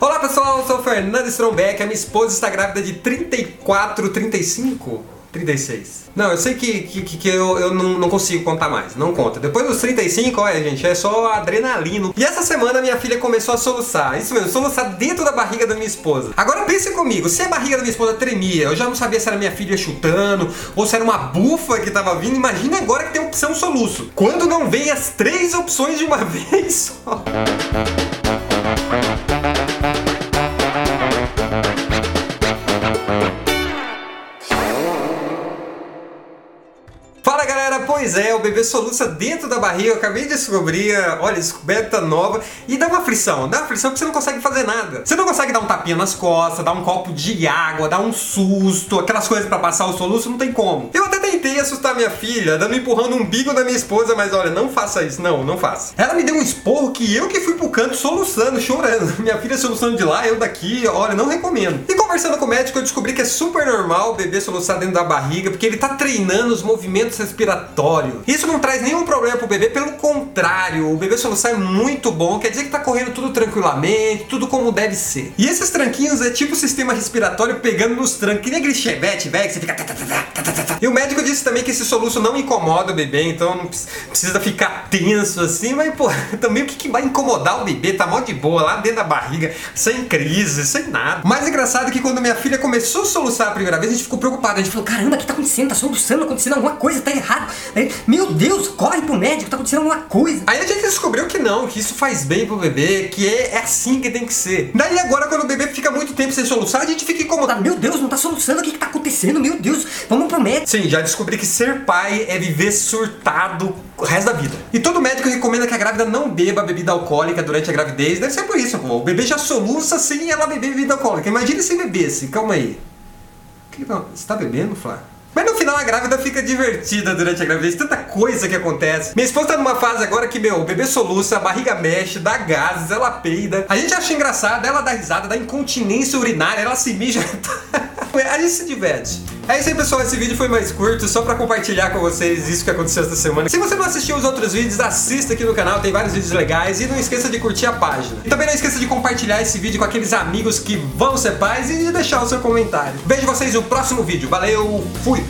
Olá pessoal, eu sou Fernanda Strombeck, a minha esposa está grávida de 34, 35? 36. Não, eu sei que, que, que eu, eu não, não, consigo contar mais, não conta. Depois dos 35, olha gente, é só adrenalina. E essa semana minha filha começou a soluçar, isso mesmo, soluçar dentro da barriga da minha esposa. Agora pense comigo, se a barriga da minha esposa tremia, eu já não sabia se era minha filha chutando ou se era uma bufa que tava vindo, imagina agora que tem opção soluço. Quando não vem as três opções de uma vez só. Pois é, o bebê soluça dentro da barriga, eu acabei de descobrir, olha, descoberta nova, e dá uma aflição, dá uma aflição porque você não consegue fazer nada. Você não consegue dar um tapinha nas costas, dar um copo de água, dar um susto, aquelas coisas para passar o soluço, não tem como. Eu até tentei assustar minha filha, dando empurrando um umbigo da minha esposa, mas olha, não faça isso, não, não faça. Ela me deu um esporro que eu que fui pro canto soluçando, chorando. Minha filha soluçando de lá, eu daqui, olha, não recomendo. E conversando com o médico, eu descobri que é super normal o bebê soluçar dentro da barriga, porque ele tá treinando os movimentos respiratórios isso não traz nenhum problema pro bebê, pelo contrário, o bebê soluçar é muito bom, quer dizer que tá correndo tudo tranquilamente, tudo como deve ser. E esses tranquinhos é tipo o sistema respiratório pegando nos trancos, que nem aquele chevette, velho, que você fica. E o médico disse também que esse soluço não incomoda o bebê, então não precisa ficar tenso assim, mas pô, também o que, que vai incomodar o bebê? Tá mó de boa, lá dentro da barriga, sem crise, sem nada. Mais engraçado é que quando minha filha começou a soluçar a primeira vez, a gente ficou preocupado. A gente falou: caramba, o que tá acontecendo? Tá soluçando, acontecendo alguma coisa, tá errado. Aí, meu Deus, corre pro médico, tá acontecendo alguma coisa. Aí a gente descobriu que não, que isso faz bem pro bebê, que é, é assim que tem que ser. Daí agora, quando o bebê fica muito tempo sem soluçar, a gente fica incomodado. Meu Deus, não tá soluçando, o que que tá acontecendo? Meu Deus, vamos pro médico. Sim, já descobri que ser pai é viver surtado o resto da vida. E todo médico recomenda que a grávida não beba bebida alcoólica durante a gravidez. Deve ser por isso, pô. O bebê já soluça sem ela beber bebida alcoólica. Imagina se bebesse. Calma aí. Não, você tá bebendo, Flá? Mas no final a grávida fica divertida durante a gravidez, tanta coisa que acontece. Minha esposa tá numa fase agora que, meu, o bebê soluça, a barriga mexe, dá gases, ela peida. A gente acha engraçado, ela dá risada, dá incontinência urinária, ela se mija. a gente se diverte. É isso aí, pessoal. Esse vídeo foi mais curto, só pra compartilhar com vocês isso que aconteceu esta semana. Se você não assistiu os outros vídeos, assista aqui no canal, tem vários vídeos legais. E não esqueça de curtir a página. E também não esqueça de compartilhar esse vídeo com aqueles amigos que vão ser pais e de deixar o seu comentário. Vejo vocês no próximo vídeo. Valeu, fui!